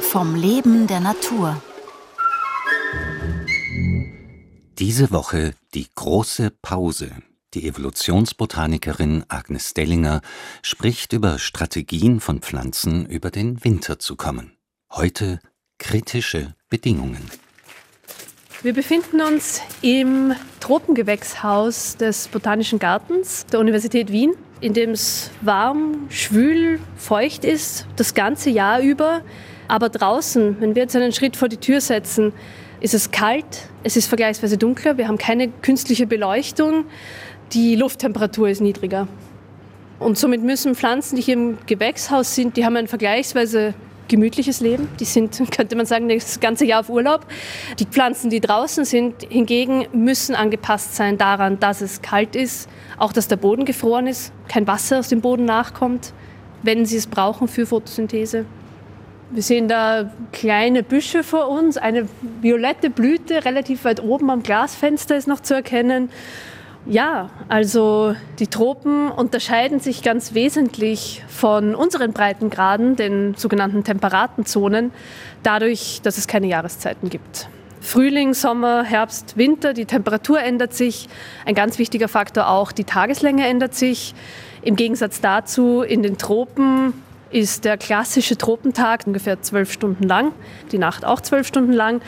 Vom Leben der Natur. Diese Woche die große Pause. Die Evolutionsbotanikerin Agnes Dellinger spricht über Strategien von Pflanzen, über den Winter zu kommen. Heute kritische Bedingungen. Wir befinden uns im Tropengewächshaus des Botanischen Gartens der Universität Wien, in dem es warm, schwül, feucht ist, das ganze Jahr über. Aber draußen, wenn wir jetzt einen Schritt vor die Tür setzen, ist es kalt, es ist vergleichsweise dunkler, wir haben keine künstliche Beleuchtung, die Lufttemperatur ist niedriger. Und somit müssen Pflanzen, die hier im Gewächshaus sind, die haben ein vergleichsweise gemütliches Leben. Die sind, könnte man sagen, das ganze Jahr auf Urlaub. Die Pflanzen, die draußen sind, hingegen müssen angepasst sein daran, dass es kalt ist, auch dass der Boden gefroren ist, kein Wasser aus dem Boden nachkommt, wenn sie es brauchen für Photosynthese. Wir sehen da kleine Büsche vor uns, eine violette Blüte relativ weit oben am Glasfenster ist noch zu erkennen. Ja, also die Tropen unterscheiden sich ganz wesentlich von unseren Breitengraden, den sogenannten temperaten Zonen, dadurch, dass es keine Jahreszeiten gibt. Frühling, Sommer, Herbst, Winter, die Temperatur ändert sich. Ein ganz wichtiger Faktor auch, die Tageslänge ändert sich. Im Gegensatz dazu in den Tropen ist der klassische Tropentag ungefähr zwölf Stunden lang, die Nacht auch zwölf Stunden lang.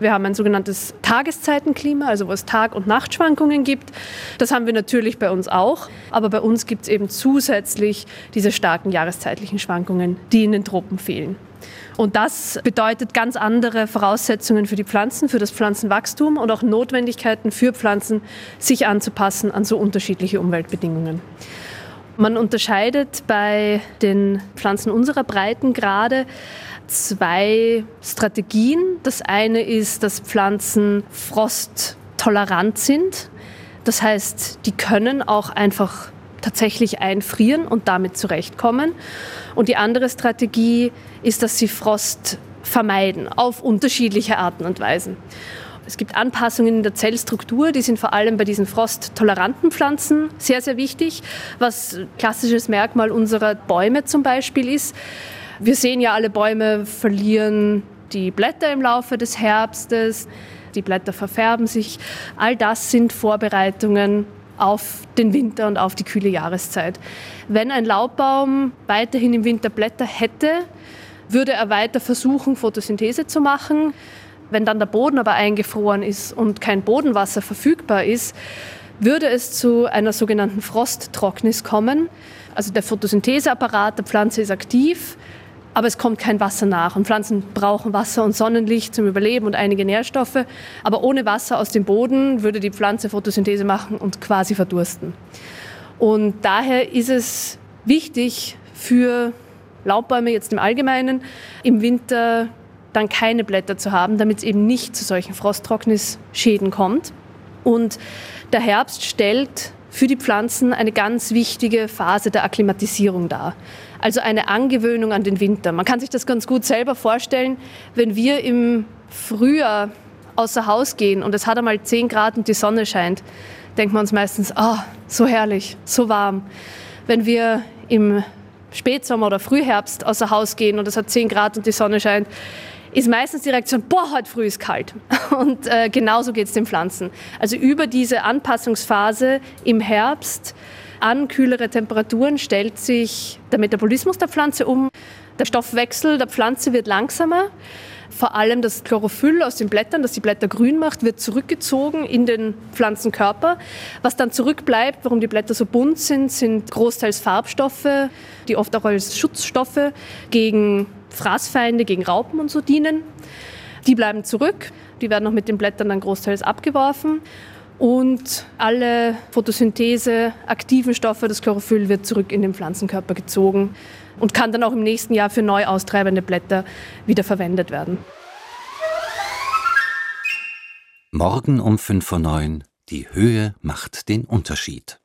Wir haben ein sogenanntes Tageszeitenklima, also wo es Tag- und Nachtschwankungen gibt. Das haben wir natürlich bei uns auch, aber bei uns gibt es eben zusätzlich diese starken jahreszeitlichen Schwankungen, die in den Tropen fehlen. Und das bedeutet ganz andere Voraussetzungen für die Pflanzen, für das Pflanzenwachstum und auch Notwendigkeiten für Pflanzen, sich anzupassen an so unterschiedliche Umweltbedingungen. Man unterscheidet bei den Pflanzen unserer Breitengrade zwei Strategien. Das eine ist, dass Pflanzen frosttolerant sind. Das heißt, die können auch einfach tatsächlich einfrieren und damit zurechtkommen. Und die andere Strategie ist, dass sie Frost vermeiden auf unterschiedliche Arten und Weisen. Es gibt Anpassungen in der Zellstruktur, die sind vor allem bei diesen frosttoleranten Pflanzen sehr, sehr wichtig. Was klassisches Merkmal unserer Bäume zum Beispiel ist, wir sehen ja, alle Bäume verlieren die Blätter im Laufe des Herbstes, die Blätter verfärben sich. All das sind Vorbereitungen auf den Winter und auf die kühle Jahreszeit. Wenn ein Laubbaum weiterhin im Winter Blätter hätte, würde er weiter versuchen, Photosynthese zu machen. Wenn dann der Boden aber eingefroren ist und kein Bodenwasser verfügbar ist, würde es zu einer sogenannten Frosttrocknis kommen. Also der Photosyntheseapparat der Pflanze ist aktiv, aber es kommt kein Wasser nach. Und Pflanzen brauchen Wasser und Sonnenlicht zum Überleben und einige Nährstoffe. Aber ohne Wasser aus dem Boden würde die Pflanze Photosynthese machen und quasi verdursten. Und daher ist es wichtig für Laubbäume jetzt im Allgemeinen, im Winter dann keine Blätter zu haben, damit es eben nicht zu solchen Frosttrocknisschäden kommt. Und der Herbst stellt für die Pflanzen eine ganz wichtige Phase der Akklimatisierung dar. Also eine Angewöhnung an den Winter. Man kann sich das ganz gut selber vorstellen, wenn wir im Frühjahr außer Haus gehen und es hat einmal 10 Grad und die Sonne scheint, denkt man uns meistens, oh, so herrlich, so warm. Wenn wir im Spätsommer oder Frühherbst außer Haus gehen und es hat 10 Grad und die Sonne scheint, ist meistens die Reaktion, boah, heute früh ist kalt. Und äh, genauso geht es den Pflanzen. Also über diese Anpassungsphase im Herbst an kühlere Temperaturen stellt sich der Metabolismus der Pflanze um. Der Stoffwechsel der Pflanze wird langsamer. Vor allem das Chlorophyll aus den Blättern, das die Blätter grün macht, wird zurückgezogen in den Pflanzenkörper. Was dann zurückbleibt, warum die Blätter so bunt sind, sind großteils Farbstoffe, die oft auch als Schutzstoffe gegen Fraßfeinde, gegen Raupen und so dienen. Die bleiben zurück, die werden auch mit den Blättern dann großteils abgeworfen. Und alle Photosynthese aktiven Stoffe, das Chlorophyll, wird zurück in den Pflanzenkörper gezogen und kann dann auch im nächsten Jahr für neu austreibende Blätter wieder verwendet werden. Morgen um 5.09 Uhr. Die Höhe macht den Unterschied.